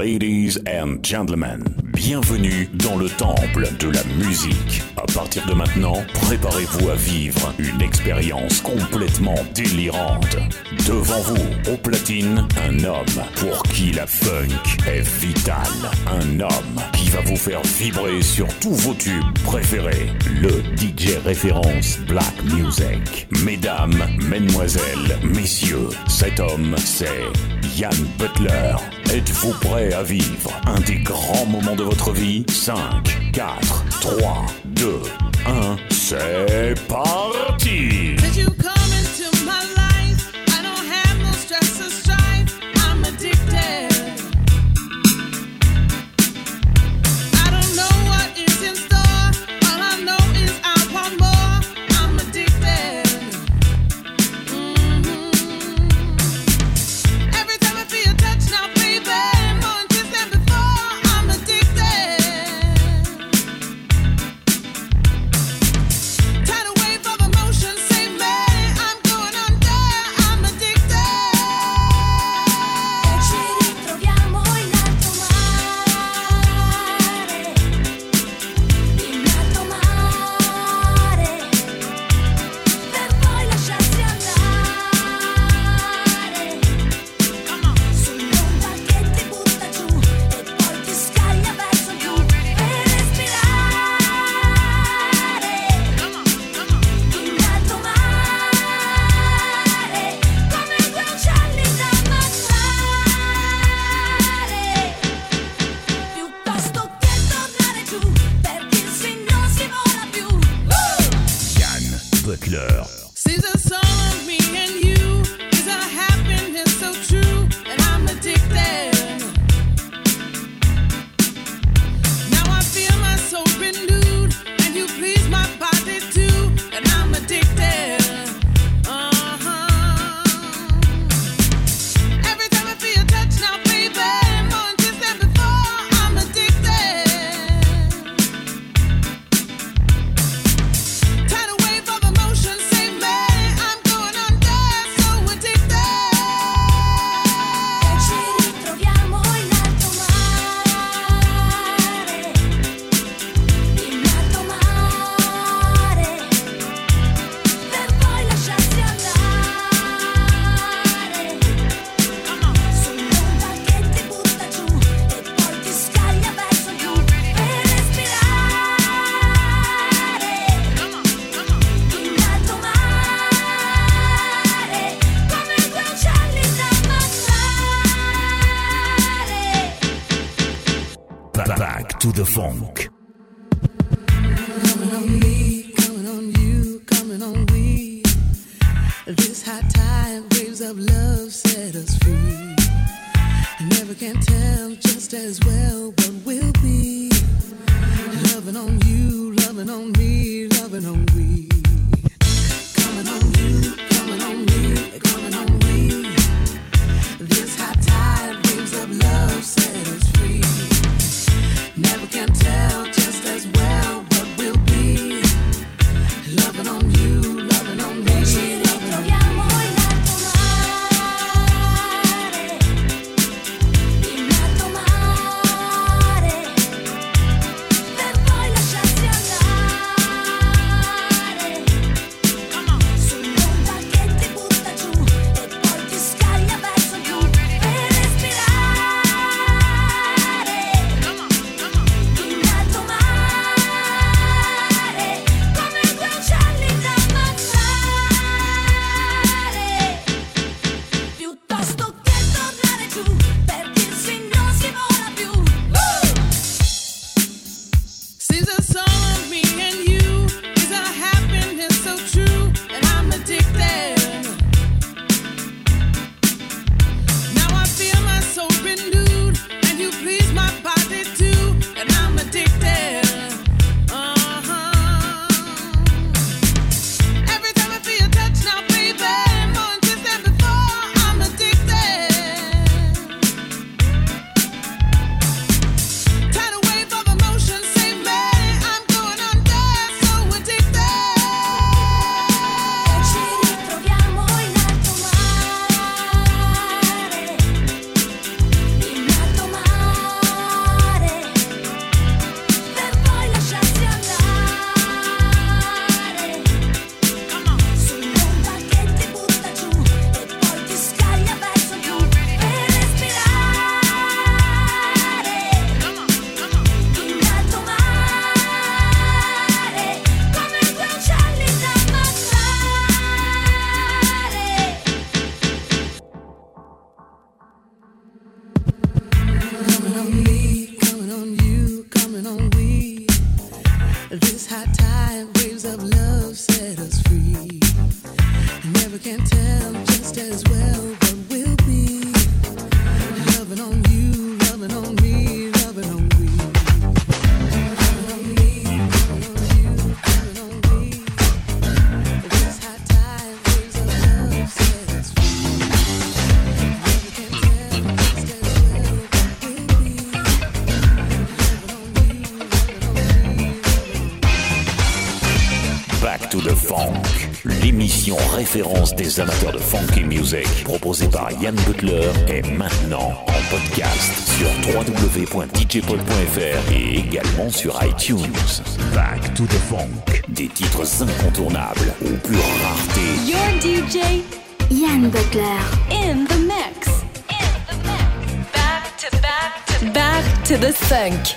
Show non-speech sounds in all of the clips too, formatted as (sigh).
Ladies and gentlemen, bienvenue dans le temple de la musique. À partir de maintenant, préparez-vous à vivre une expérience complètement délirante. Devant vous, au platine, un homme pour qui la funk est vitale. Un homme qui va vous faire vibrer sur tous vos tubes préférés. Le DJ référence Black Music. Mesdames, mesdemoiselles, messieurs, cet homme, c'est Yann Butler. Êtes-vous prêt à vivre un des grands moments de votre vie? 5, 4, 3, 2, 1, c'est parti! Conférence des amateurs de funky music proposée par Yann Butler est maintenant en podcast sur www.djpod.fr et également sur iTunes. Back to the funk, des titres incontournables aux pure rareté. Your DJ Yann Butler in the mix. In the. Back to back to back to the funk.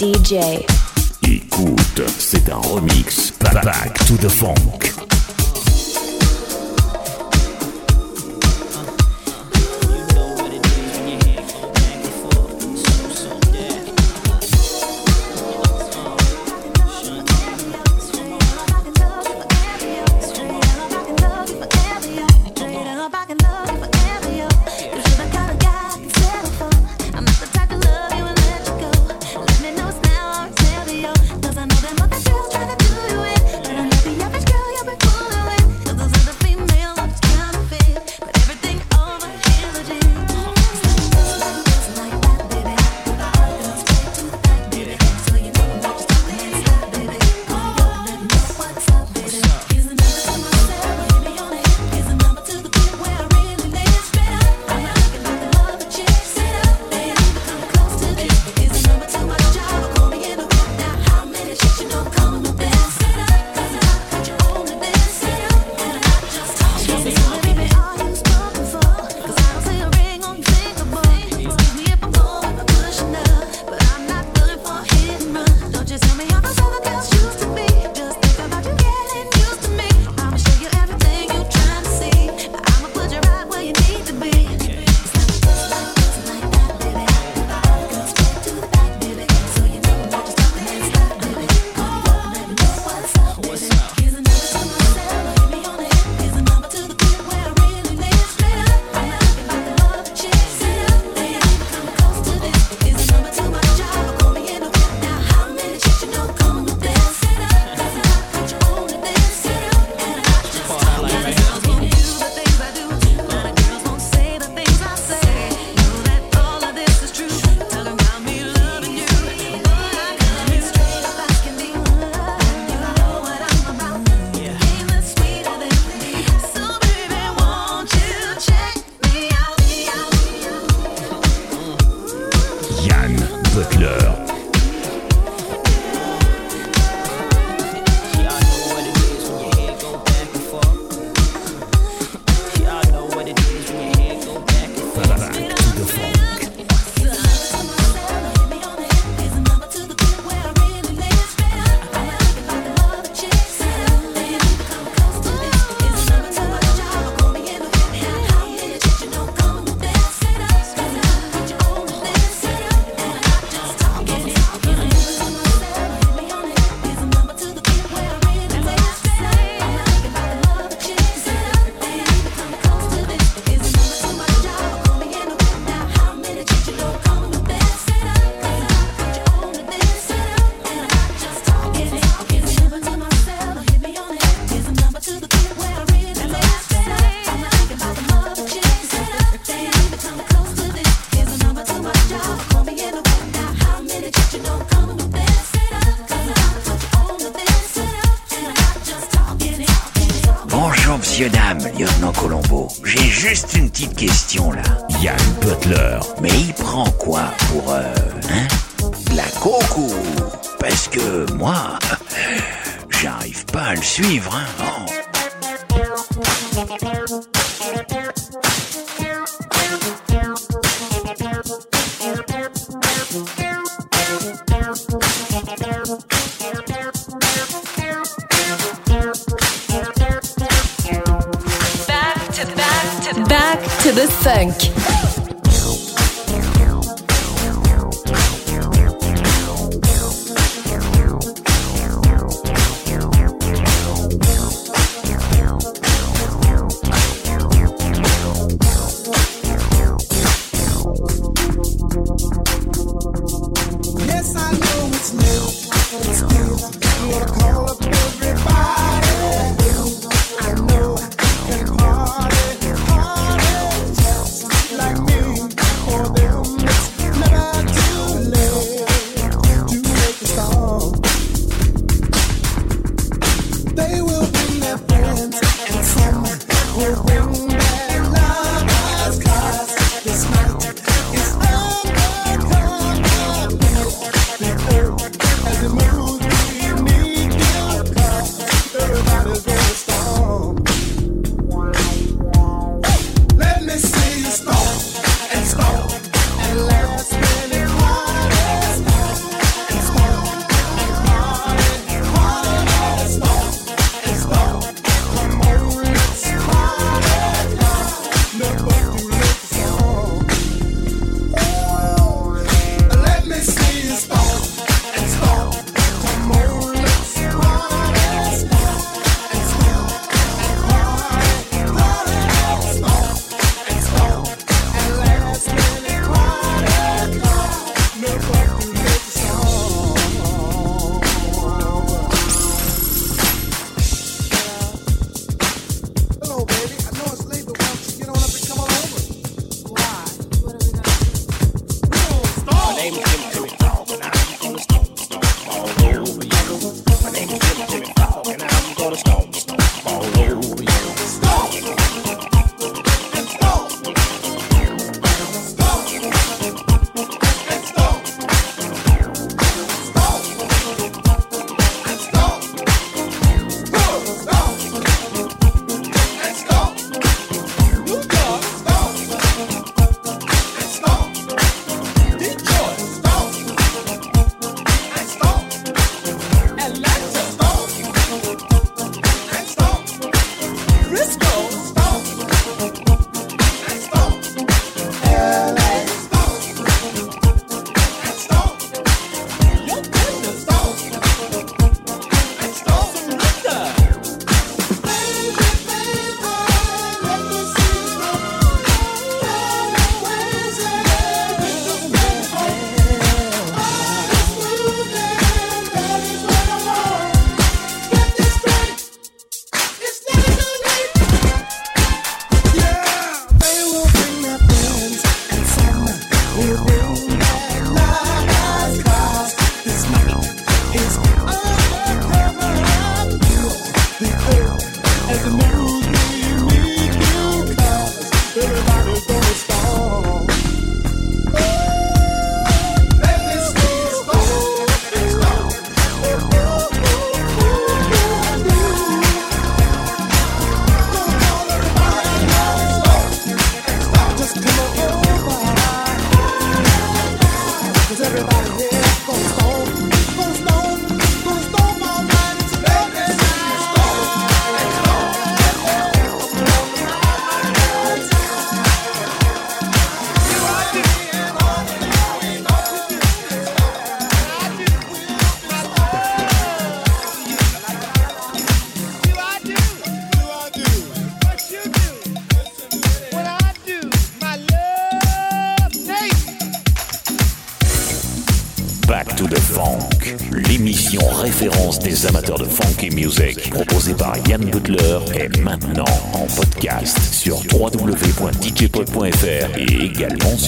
DJ. Écoute, c'est un remix. Back to the funk.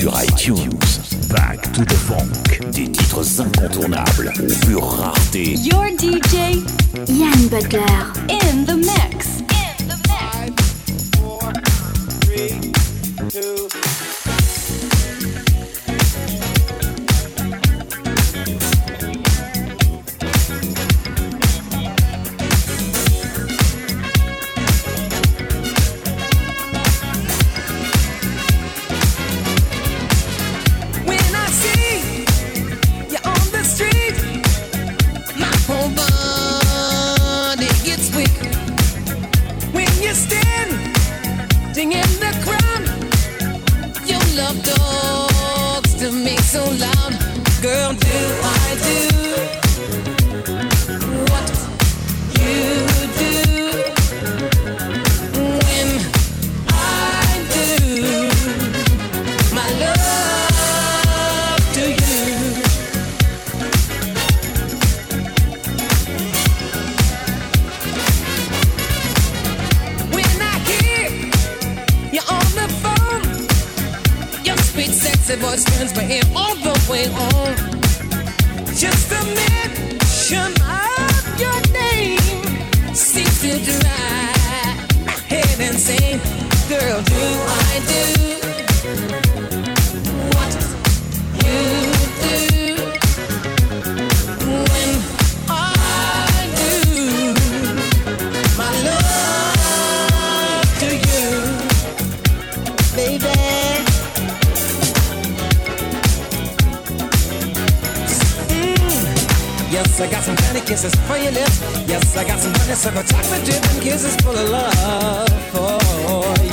sur iTunes. Back to the Funk. Des titres incontournables aux plus raretés. Your DJ, Yann Butler. sexy voice my all the way on. Just a mention kisses for your lips. Yes, I got some honeysuckle chocolate dip and kisses full of love for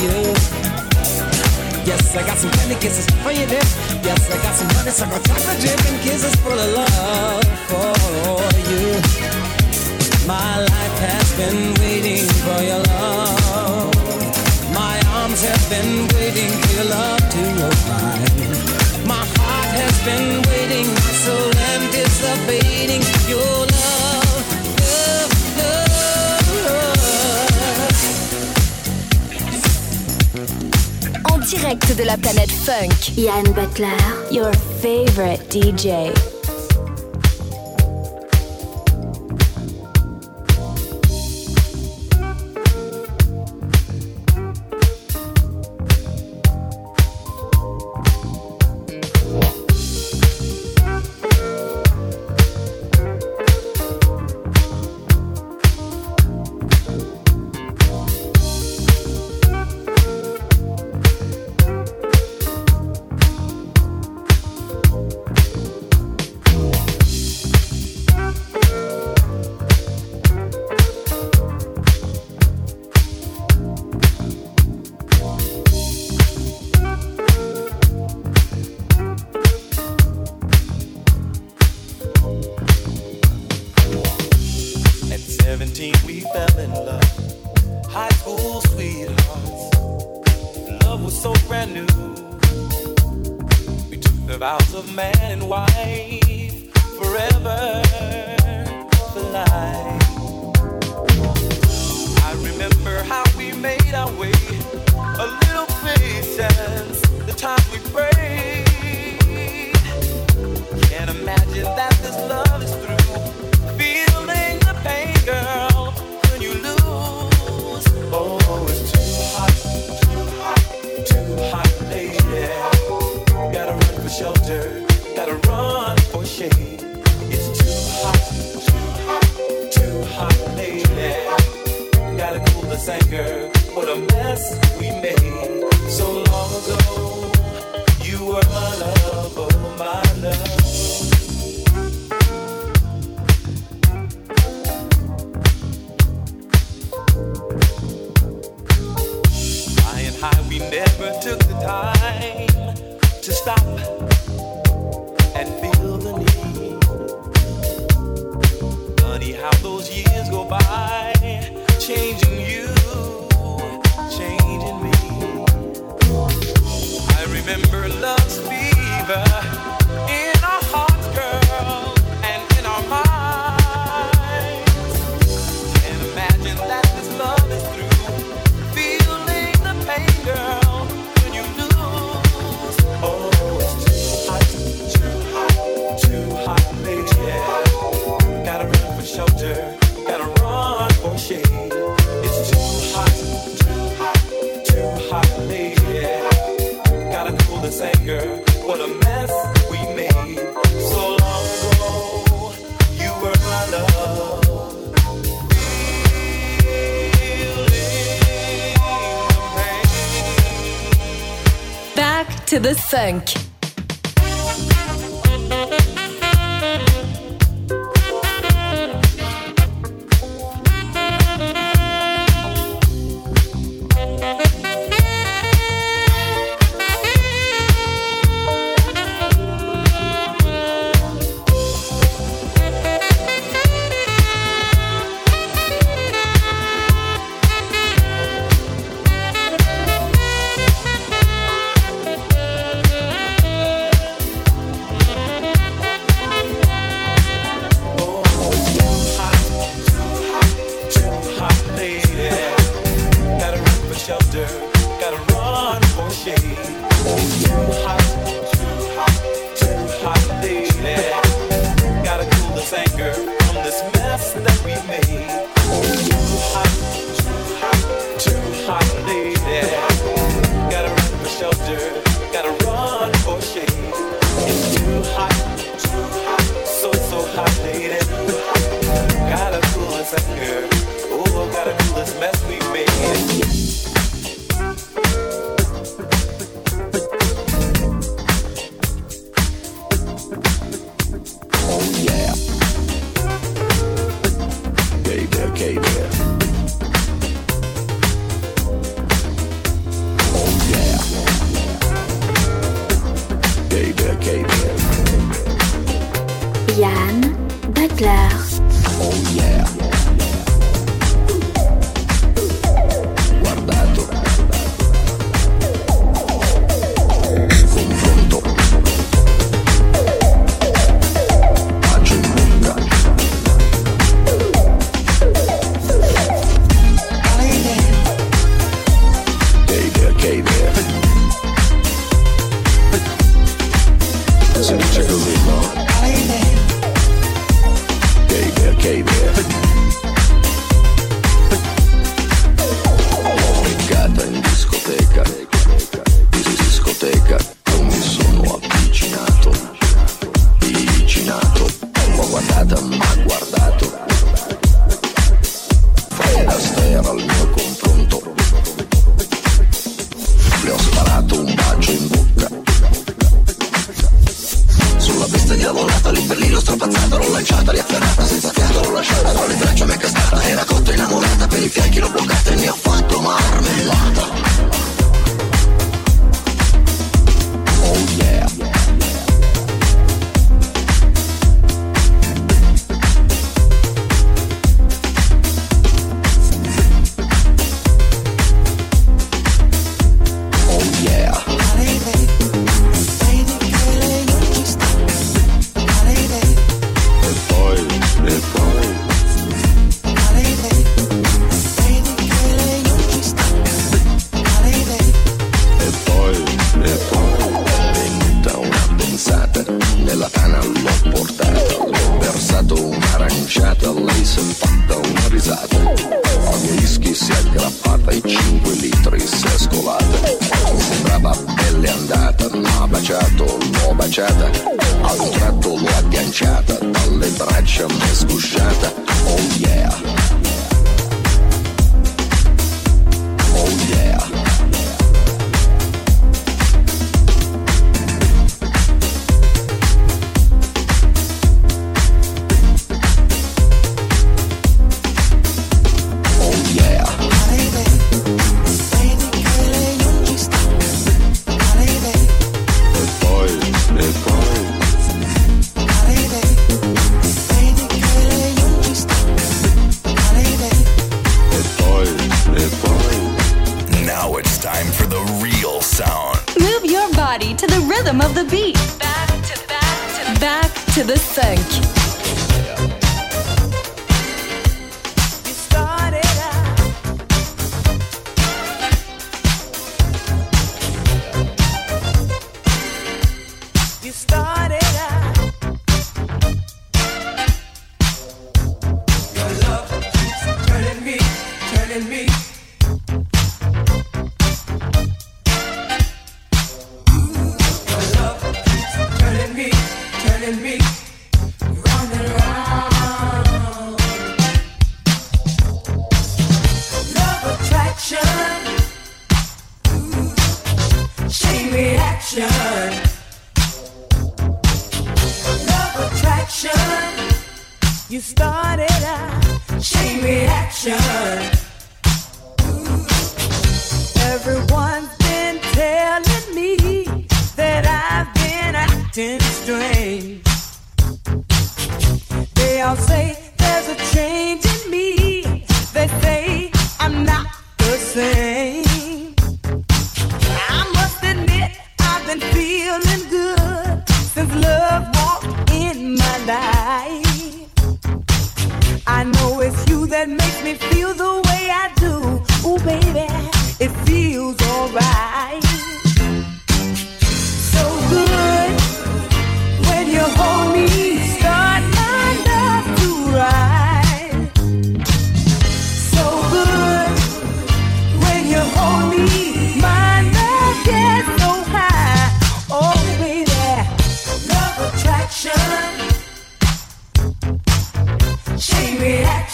you. Yes, I got some candy kisses for your lips. Yes, I got some honeysuckle chocolate dip and kisses full of love for you. My life has been waiting for your love. My arms have been waiting for your love to arrive. My heart has been waiting, my soul anticipating your direct de la planète funk. Yann Butler, your favorite DJ. the funk.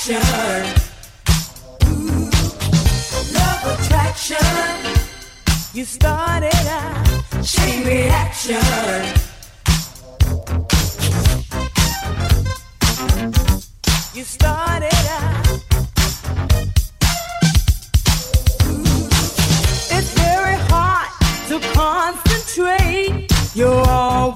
love attraction. You started a chain reaction. You started a It's very hard to concentrate. You're all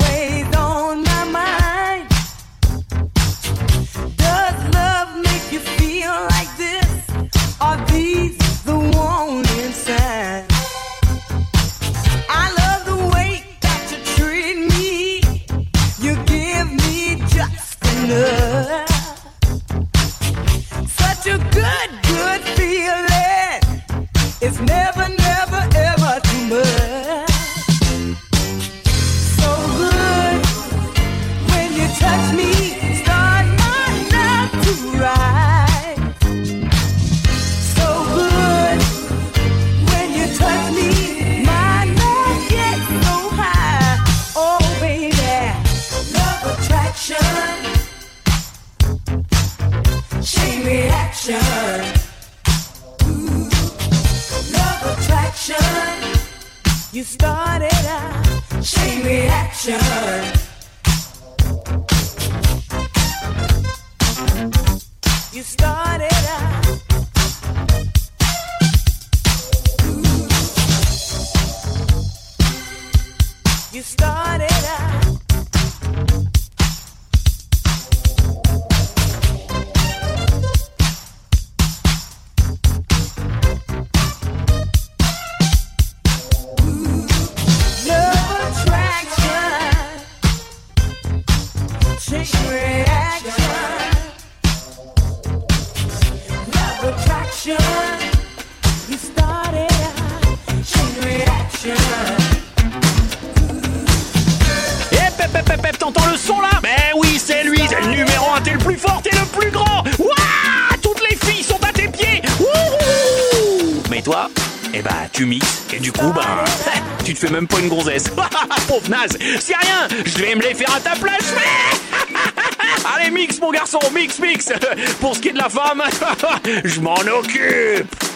It's never You started a chain reaction. You started a You started et bah tu mixes, et du coup, bah, (laughs) tu te fais même pas une gonzesse. (laughs) Pauvre naze, c'est rien, je vais me les faire à ta place, (laughs) Allez, mix, mon garçon, mix, mix. Pour ce qui est de la femme, je m'en occupe.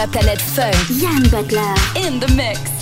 La planète funk. Yann Butler. In the mix.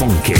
Funky.